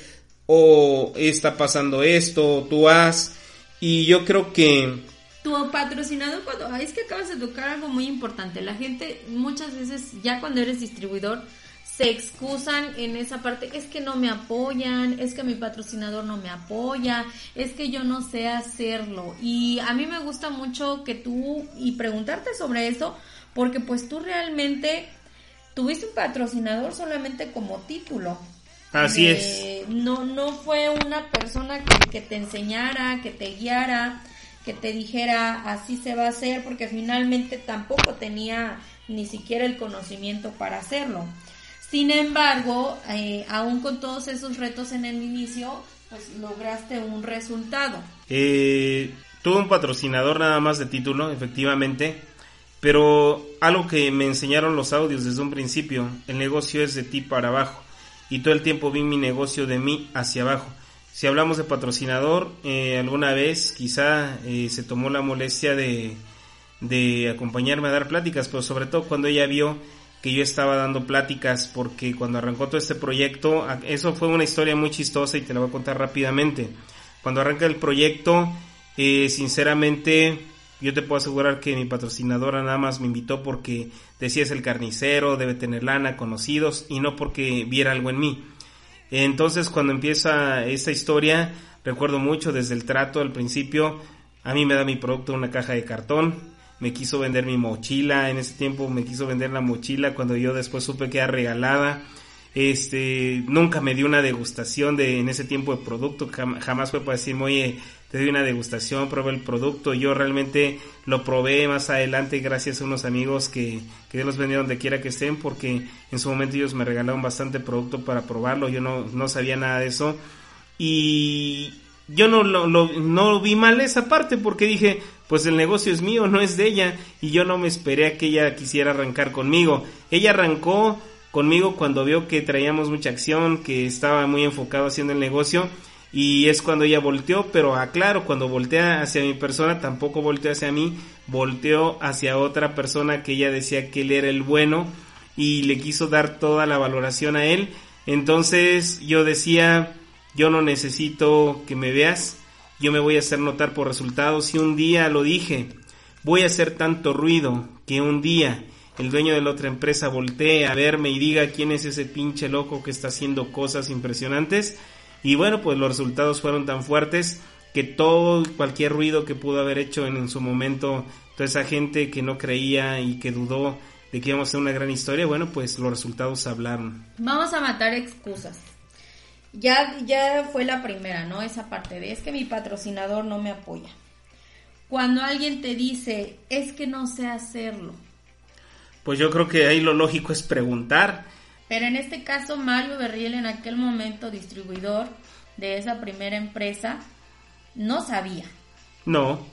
o está pasando esto, tú haz. Y yo creo que... Tu patrocinador, cuando, es que acabas de tocar algo muy importante. La gente muchas veces, ya cuando eres distribuidor, se excusan en esa parte, es que no me apoyan, es que mi patrocinador no me apoya, es que yo no sé hacerlo. Y a mí me gusta mucho que tú, y preguntarte sobre eso, porque pues tú realmente tuviste un patrocinador solamente como título. Así es. No, no fue una persona que, te enseñara, que te guiara, que te dijera así se va a hacer, porque finalmente tampoco tenía ni siquiera el conocimiento para hacerlo. Sin embargo, eh, aún con todos esos retos en el inicio, pues lograste un resultado. Eh, tuve un patrocinador nada más de título, efectivamente, pero algo que me enseñaron los audios desde un principio, el negocio es de ti para abajo y todo el tiempo vi mi negocio de mí hacia abajo. Si hablamos de patrocinador, eh, alguna vez quizá eh, se tomó la molestia de, de acompañarme a dar pláticas, pero sobre todo cuando ella vio que yo estaba dando pláticas porque cuando arrancó todo este proyecto, eso fue una historia muy chistosa y te la voy a contar rápidamente. Cuando arranca el proyecto, eh, sinceramente yo te puedo asegurar que mi patrocinadora nada más me invitó porque decía es el carnicero, debe tener lana, conocidos y no porque viera algo en mí. Entonces cuando empieza esta historia, recuerdo mucho desde el trato al principio, a mí me da mi producto una caja de cartón, me quiso vender mi mochila, en ese tiempo me quiso vender la mochila cuando yo después supe que era regalada. Este, nunca me dio una degustación de en ese tiempo de producto, jamás fue para decirme, oye, te doy una degustación, probé el producto, yo realmente lo probé más adelante gracias a unos amigos que, que Dios los bendiga donde quiera que estén, porque en su momento ellos me regalaron bastante producto para probarlo, yo no, no sabía nada de eso, y yo no lo, no vi mal esa parte porque dije, pues el negocio es mío, no es de ella, y yo no me esperé a que ella quisiera arrancar conmigo. Ella arrancó conmigo cuando vio que traíamos mucha acción, que estaba muy enfocado haciendo el negocio, y es cuando ella volteó, pero aclaro, cuando voltea hacia mi persona, tampoco volteó hacia mí, volteó hacia otra persona que ella decía que él era el bueno y le quiso dar toda la valoración a él. Entonces yo decía, yo no necesito que me veas, yo me voy a hacer notar por resultados y un día lo dije, voy a hacer tanto ruido que un día el dueño de la otra empresa voltee a verme y diga quién es ese pinche loco que está haciendo cosas impresionantes y bueno, pues los resultados fueron tan fuertes que todo, cualquier ruido que pudo haber hecho en, su momento, toda esa gente que no creía y que dudó de que íbamos a hacer una gran historia, bueno, pues los resultados hablaron. Vamos a matar excusas. Ya, ya fue la primera, ¿no? Esa parte de es que mi patrocinador no me apoya. Cuando alguien te dice, es que no sé hacerlo. Pues yo creo que ahí lo lógico es preguntar pero en este caso, Mario Berriel, en aquel momento distribuidor de esa primera empresa, no sabía. No,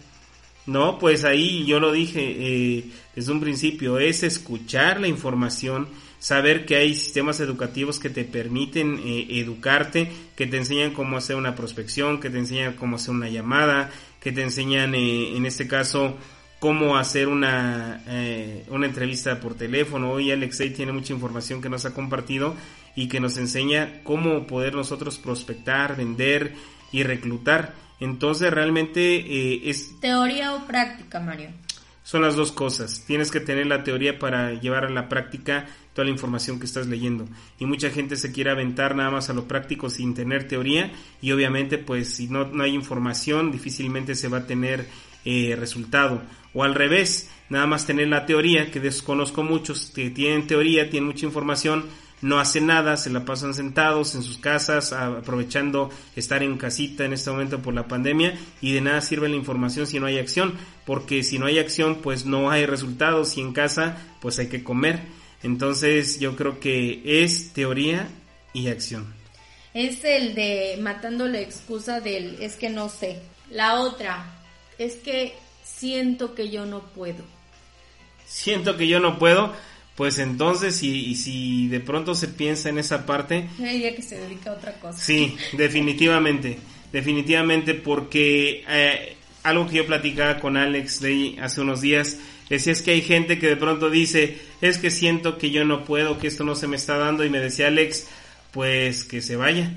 no, pues ahí yo lo dije eh, desde un principio, es escuchar la información, saber que hay sistemas educativos que te permiten eh, educarte, que te enseñan cómo hacer una prospección, que te enseñan cómo hacer una llamada, que te enseñan eh, en este caso cómo hacer una, eh, una entrevista por teléfono. Hoy Alexei tiene mucha información que nos ha compartido y que nos enseña cómo poder nosotros prospectar, vender y reclutar. Entonces realmente eh, es... ¿Teoría o práctica, Mario? Son las dos cosas. Tienes que tener la teoría para llevar a la práctica toda la información que estás leyendo. Y mucha gente se quiere aventar nada más a lo práctico sin tener teoría y obviamente pues si no, no hay información difícilmente se va a tener eh, resultado. O al revés, nada más tener la teoría, que desconozco muchos que tienen teoría, tienen mucha información, no hacen nada, se la pasan sentados en sus casas, aprovechando estar en casita en este momento por la pandemia y de nada sirve la información si no hay acción, porque si no hay acción pues no hay resultados y en casa pues hay que comer. Entonces yo creo que es teoría y acción. Es el de matando la excusa del es que no sé. La otra es que siento que yo no puedo. Siento que yo no puedo, pues entonces, si, si de pronto se piensa en esa parte... Ella que se dedica a otra cosa. Sí, definitivamente, definitivamente, porque eh, algo que yo platicaba con Alex de hace unos días, decía es que hay gente que de pronto dice, es que siento que yo no puedo, que esto no se me está dando, y me decía Alex, pues que se vaya.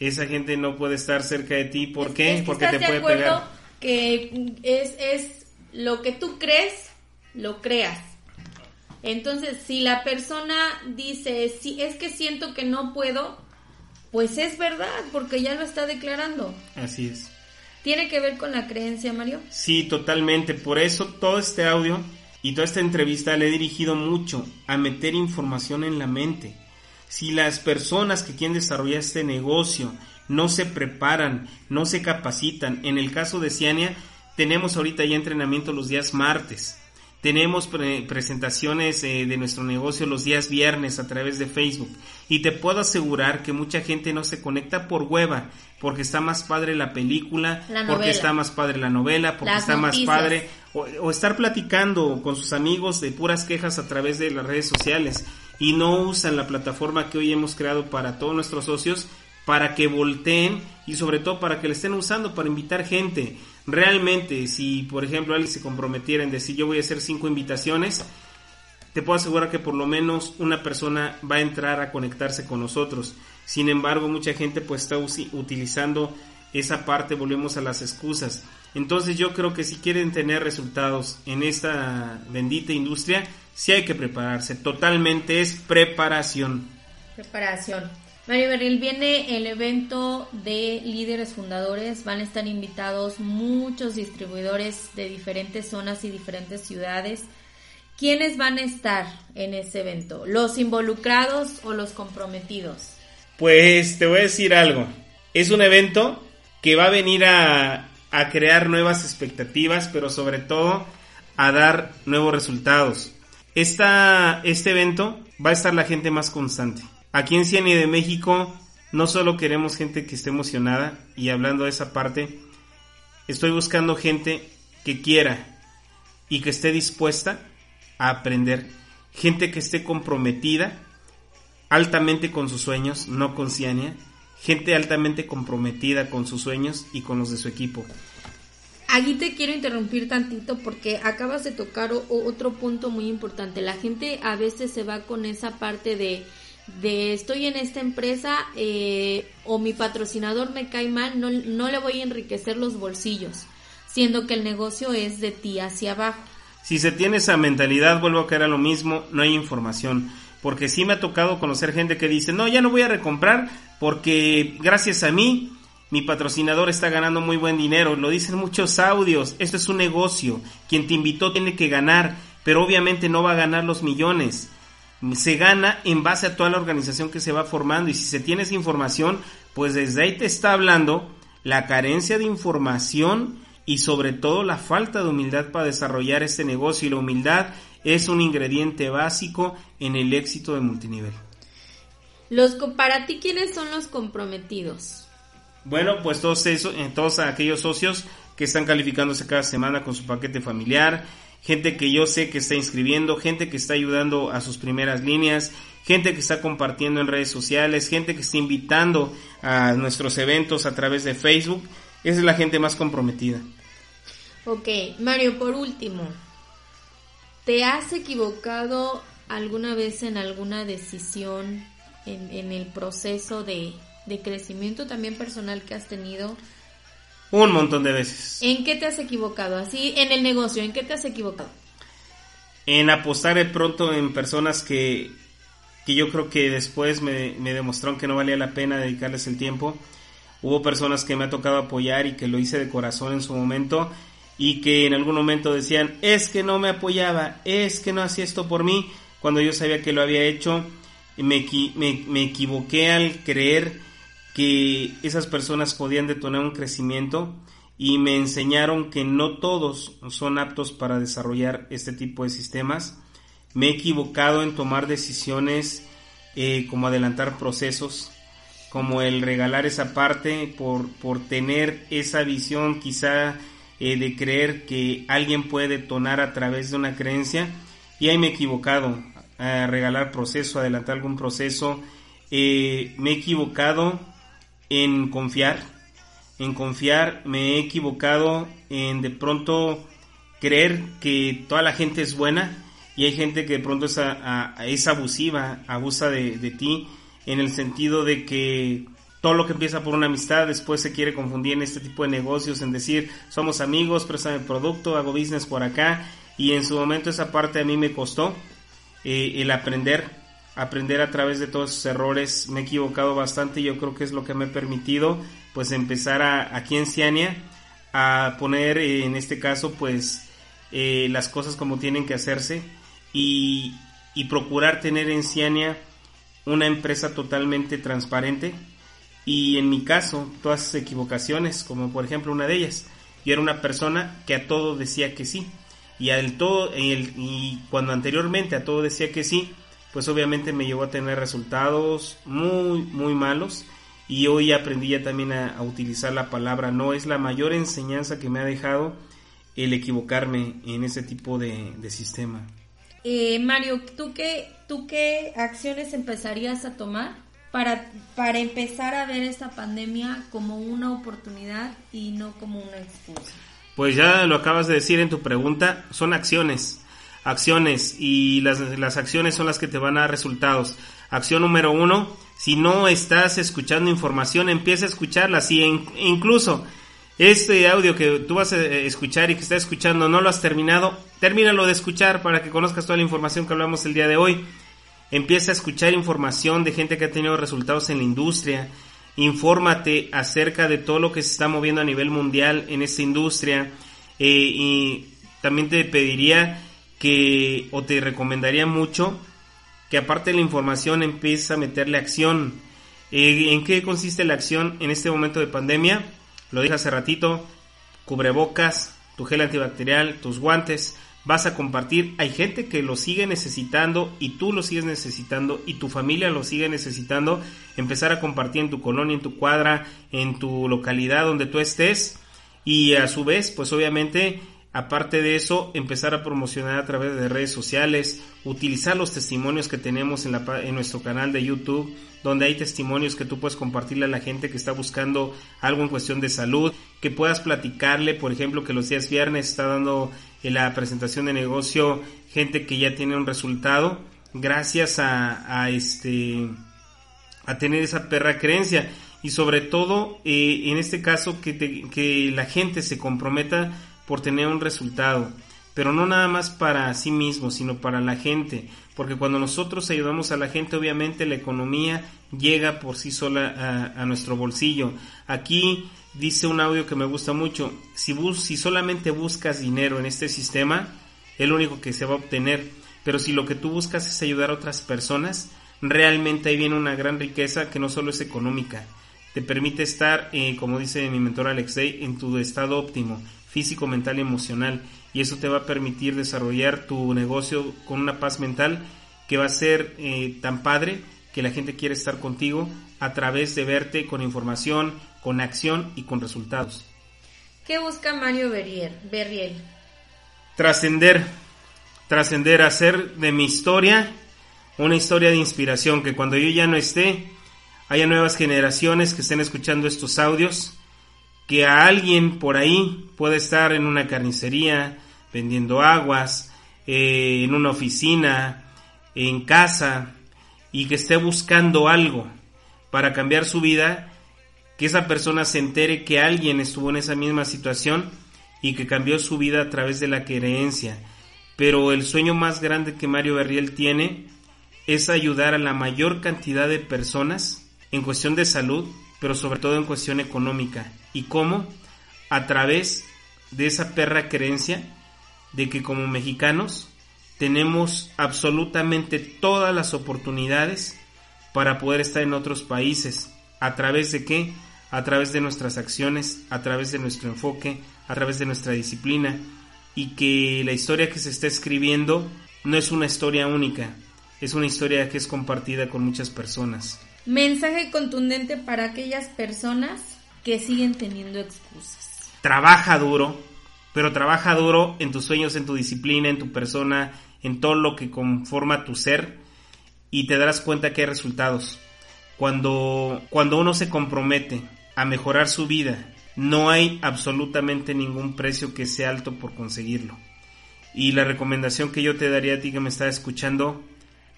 Esa gente no puede estar cerca de ti, ¿por qué? Porque te puede pegar. Que es, es lo que tú crees, lo creas. Entonces, si la persona dice, si es que siento que no puedo, pues es verdad, porque ya lo está declarando. Así es. ¿Tiene que ver con la creencia, Mario? Sí, totalmente. Por eso todo este audio y toda esta entrevista le he dirigido mucho a meter información en la mente. Si las personas que quieren desarrollar este negocio no se preparan, no se capacitan, en el caso de Ciania, tenemos ahorita ya entrenamiento los días martes. Tenemos presentaciones eh, de nuestro negocio los días viernes a través de Facebook. Y te puedo asegurar que mucha gente no se conecta por hueva, porque está más padre la película, porque está más padre la novela, porque está más padre, o, estar platicando con sus amigos de puras quejas a través de las redes sociales. Y no usan la plataforma que hoy hemos creado para todos nuestros socios para que volteen y sobre todo para que le estén usando para invitar gente. Realmente, si por ejemplo alguien se comprometiera en decir yo voy a hacer cinco invitaciones, te puedo asegurar que por lo menos una persona va a entrar a conectarse con nosotros. Sin embargo, mucha gente pues está utilizando esa parte, volvemos a las excusas. Entonces yo creo que si quieren tener resultados en esta bendita industria, sí hay que prepararse. Totalmente es preparación. Preparación. Mario Berril, viene el evento de líderes fundadores. Van a estar invitados muchos distribuidores de diferentes zonas y diferentes ciudades. ¿Quiénes van a estar en ese evento? ¿Los involucrados o los comprometidos? Pues te voy a decir algo. Es un evento que va a venir a, a crear nuevas expectativas, pero sobre todo a dar nuevos resultados. Esta, este evento va a estar la gente más constante Aquí en Ciene de México no solo queremos gente que esté emocionada y hablando de esa parte, estoy buscando gente que quiera y que esté dispuesta a aprender, gente que esté comprometida altamente con sus sueños, no con Ciania, gente altamente comprometida con sus sueños y con los de su equipo. Aquí te quiero interrumpir tantito porque acabas de tocar otro punto muy importante. La gente a veces se va con esa parte de, de estoy en esta empresa eh, o mi patrocinador me cae mal, no, no le voy a enriquecer los bolsillos, siendo que el negocio es de ti hacia abajo. Si se tiene esa mentalidad, vuelvo a caer a lo mismo, no hay información. Porque sí me ha tocado conocer gente que dice, no, ya no voy a recomprar porque gracias a mí mi patrocinador está ganando muy buen dinero. Lo dicen muchos audios. Esto es un negocio. Quien te invitó tiene que ganar, pero obviamente no va a ganar los millones. Se gana en base a toda la organización que se va formando y si se tiene esa información, pues desde ahí te está hablando la carencia de información y sobre todo la falta de humildad para desarrollar este negocio y la humildad es un ingrediente básico en el éxito de multinivel. Los para ti quiénes son los comprometidos? Bueno, pues todos, eso, eh, todos aquellos socios que están calificándose cada semana con su paquete familiar, gente que yo sé que está inscribiendo, gente que está ayudando a sus primeras líneas, gente que está compartiendo en redes sociales, gente que está invitando a nuestros eventos a través de Facebook. Esa es la gente más comprometida. Ok, Mario, por último, ¿te has equivocado alguna vez en alguna decisión en el proceso de, de crecimiento también personal que has tenido? Un montón de veces. ¿En qué te has equivocado? Así, en el negocio, ¿en qué te has equivocado? En apostar de pronto en personas que, que yo creo que después me, me demostraron que no valía la pena dedicarles el tiempo. Hubo personas que me ha tocado apoyar y que lo hice de corazón en su momento y que en algún momento decían, es que no me apoyaba, es que no hacía esto por mí, cuando yo sabía que lo había hecho. Me, me, me equivoqué al creer que esas personas podían detonar un crecimiento y me enseñaron que no todos son aptos para desarrollar este tipo de sistemas. Me he equivocado en tomar decisiones eh, como adelantar procesos, como el regalar esa parte por, por tener esa visión quizá eh, de creer que alguien puede detonar a través de una creencia. Y ahí me he equivocado, a regalar proceso, adelantar algún proceso. Eh, me he equivocado en confiar, en confiar, me he equivocado en de pronto creer que toda la gente es buena y hay gente que de pronto es, abusiva, abusa de, de, ti en el sentido de que todo lo que empieza por una amistad después se quiere confundir en este tipo de negocios, en decir somos amigos, préstame producto, hago business por acá y en su momento esa parte a mí me costó eh, el aprender aprender a través de todos esos errores. Me he equivocado bastante y yo creo que es lo que me ha permitido pues empezar a, aquí en Ciania a poner eh, en este caso pues eh, las cosas como tienen que hacerse y, y procurar tener en Ciania una empresa totalmente transparente y en mi caso todas esas equivocaciones como por ejemplo una de ellas yo era una persona que a todo decía que sí y al todo y cuando anteriormente a todo decía que sí pues obviamente me llevó a tener resultados muy, muy malos. Y hoy aprendí ya también a, utilizar la palabra no. Es la mayor enseñanza que me ha dejado el equivocarme en ese tipo de, sistema. Eh, Mario, ¿tú qué, ¿tú qué acciones empezarías a tomar para, para empezar a ver esta pandemia como una oportunidad y no como una excusa? Pues ya lo acabas de decir en tu pregunta, son acciones acciones y las, las acciones son las que te van a dar resultados. Acción número uno, si no estás escuchando información, empieza a escucharla. Si incluso este audio que tú vas a escuchar y que estás escuchando no lo has terminado, termínalo de escuchar para que conozcas toda la información que hablamos el día de hoy. Empieza a escuchar información de gente que ha tenido resultados en la industria. Infórmate acerca de todo lo que se está moviendo a nivel mundial en esta industria. Eh, y también te pediría que o te recomendaría mucho que aparte de la información empieces a meterle acción. Eh, ¿En qué consiste la acción en este momento de pandemia? Lo dije hace ratito, cubrebocas, tu gel antibacterial, tus guantes, vas a compartir. Hay gente que lo sigue necesitando y tú lo sigues necesitando y tu familia lo sigue necesitando. Empezar a compartir en tu colonia, en tu cuadra, en tu localidad donde tú estés. Y a su vez, pues obviamente Aparte de eso, empezar a promocionar a través de redes sociales, utilizar los testimonios que tenemos en, nuestro canal de YouTube, donde hay testimonios que tú puedes compartirle a la gente que está buscando algo en cuestión de salud, que puedas platicarle, por ejemplo, que los días viernes está dando en la presentación de negocio gente que ya tiene un resultado gracias a, a este a tener esa perra creencia. Y sobre todo eh, en este caso que la gente se comprometa por tener un resultado, pero no nada más para sí mismo, sino para la gente, porque cuando nosotros ayudamos a la gente, obviamente la economía llega por sí sola a, nuestro bolsillo. Aquí dice un audio que me gusta mucho, si, bus, si solamente buscas dinero en este sistema, es lo único que se va a obtener, pero si lo que tú buscas es ayudar a otras personas, realmente ahí viene una gran riqueza que no solo es económica, te permite estar, eh, como dice mi mentor Alexei, en tu estado óptimo, físico, mental y emocional. Y eso te va a permitir desarrollar tu negocio con una paz mental que va a ser eh, tan padre que la gente quiere estar contigo a través de verte con información, con acción y con resultados. ¿Qué busca Mario Berriel? Trascender, trascender, hacer de mi historia una historia de inspiración, que cuando yo ya no esté, haya nuevas generaciones que estén escuchando estos audios que a alguien por ahí puede estar en una carnicería, vendiendo aguas, eh, en una oficina, en casa, y que esté buscando algo para cambiar su vida, que esa persona se entere que alguien estuvo en esa misma situación y que cambió su vida a través de la creencia. Pero el sueño más grande que Mario Berriel tiene es ayudar a la mayor cantidad de personas en cuestión de salud, pero sobre todo en cuestión económica. ¿Y cómo? A través de esa perra creencia de que como mexicanos tenemos absolutamente todas las oportunidades para poder estar en otros países. ¿A través de qué? A través de nuestras acciones, a través de nuestro enfoque, a través de nuestra disciplina. Y que la historia que se está escribiendo no es una historia única, es una historia que es compartida con muchas personas. Mensaje contundente para aquellas personas que siguen teniendo excusas. Trabaja duro, pero trabaja duro en tus sueños, en tu disciplina, en tu persona, en todo lo que conforma tu ser y te darás cuenta que hay resultados. Cuando, cuando uno se compromete a mejorar su vida, no hay absolutamente ningún precio que sea alto por conseguirlo. Y la recomendación que yo te daría a ti que me estás escuchando,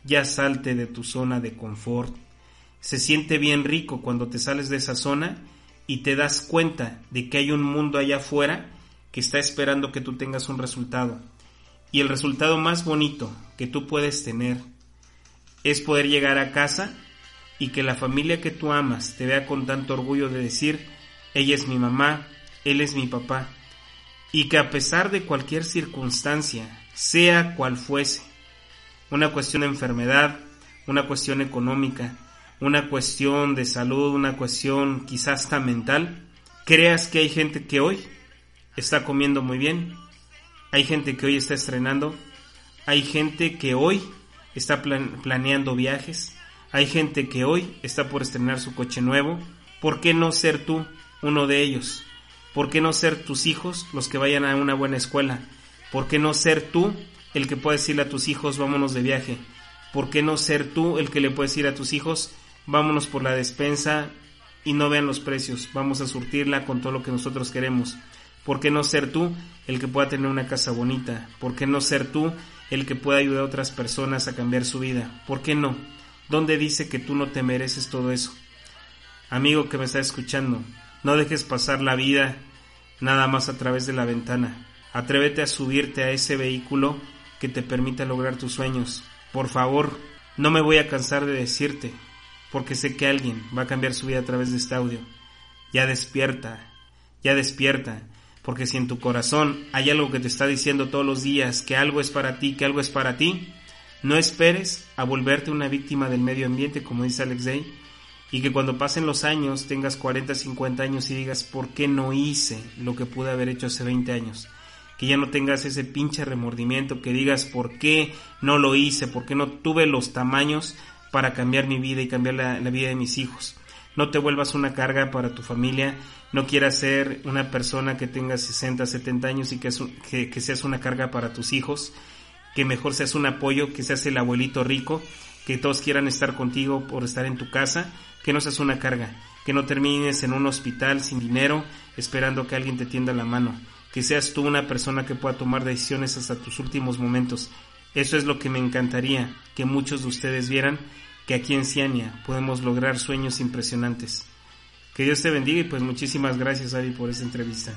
ya salte de tu zona de confort, se siente bien rico cuando te sales de esa zona y te das cuenta de que hay un mundo allá afuera que está esperando que tú tengas un resultado. Y el resultado más bonito que tú puedes tener es poder llegar a casa y que la familia que tú amas te vea con tanto orgullo de decir, ella es mi mamá, él es mi papá. Y que a pesar de cualquier circunstancia, sea cual fuese, una cuestión de enfermedad, una cuestión económica, una cuestión de salud, una cuestión quizás hasta mental, creas que hay gente que hoy está comiendo muy bien, hay gente que hoy está estrenando, hay gente que hoy está planeando viajes, hay gente que hoy está por estrenar su coche nuevo, ¿por qué no ser tú uno de ellos? ¿Por qué no ser tus hijos los que vayan a una buena escuela? ¿Por qué no ser tú el que pueda decirle a tus hijos vámonos de viaje? ¿Por qué no ser tú el que le puede decir a tus hijos vámonos por la despensa y no vean los precios, vamos a surtirla con todo lo que nosotros queremos. ¿Por qué no ser tú el que pueda tener una casa bonita? ¿Por qué no ser tú el que pueda ayudar a otras personas a cambiar su vida? ¿Por qué no? ¿Dónde dice que tú no te mereces todo eso? Amigo que me está escuchando, no dejes pasar la vida nada más a través de la ventana. Atrévete a subirte a ese vehículo que te permita lograr tus sueños. Por favor, no me voy a cansar de decirte, porque sé que alguien va a cambiar su vida a través de este audio. Ya despierta, ya despierta, porque si en tu corazón hay algo que te está diciendo todos los días que algo es para ti, que algo es para ti, no esperes a volverte una víctima del medio ambiente, como dice Alex Day, y que cuando pasen los años, tengas 40, 50 años y digas, ¿por qué no hice lo que pude haber hecho hace 20 años? Que ya no tengas ese pinche remordimiento, que digas, ¿por qué no lo hice? ¿Por qué no tuve los tamaños para cambiar mi vida y cambiar la, vida de mis hijos. no te vuelvas una carga para tu familia, no quieras ser una persona que tenga 60, 70 años y que, que, seas una carga para tus hijos, que mejor seas un apoyo, que seas el abuelito rico, que todos quieran estar contigo por estar en tu casa, que no seas una carga, que no termines en un hospital sin dinero esperando que alguien te tienda la mano, que seas tú una persona que pueda tomar decisiones hasta tus últimos momentos. Eso es lo que me encantaría que muchos de ustedes vieran que aquí en Ciania podemos lograr sueños impresionantes. Que Dios te bendiga y pues muchísimas gracias Ari por esta entrevista.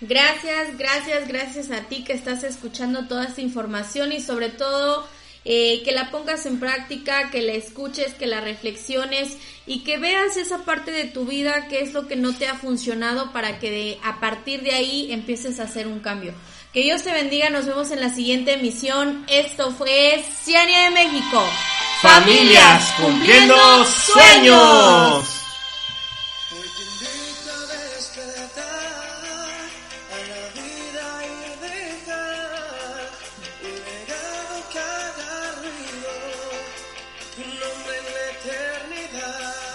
Gracias, gracias, gracias a ti que estás escuchando toda esta información y sobre todo eh, que la pongas en práctica, que la escuches, que la reflexiones y que veas esa parte de tu vida, qué es lo que no te ha funcionado para que a partir de ahí empieces a hacer un cambio. Que Dios te bendiga, nos vemos en la siguiente emisión. Esto fue Ciania de México. Familias cumpliendo sueños.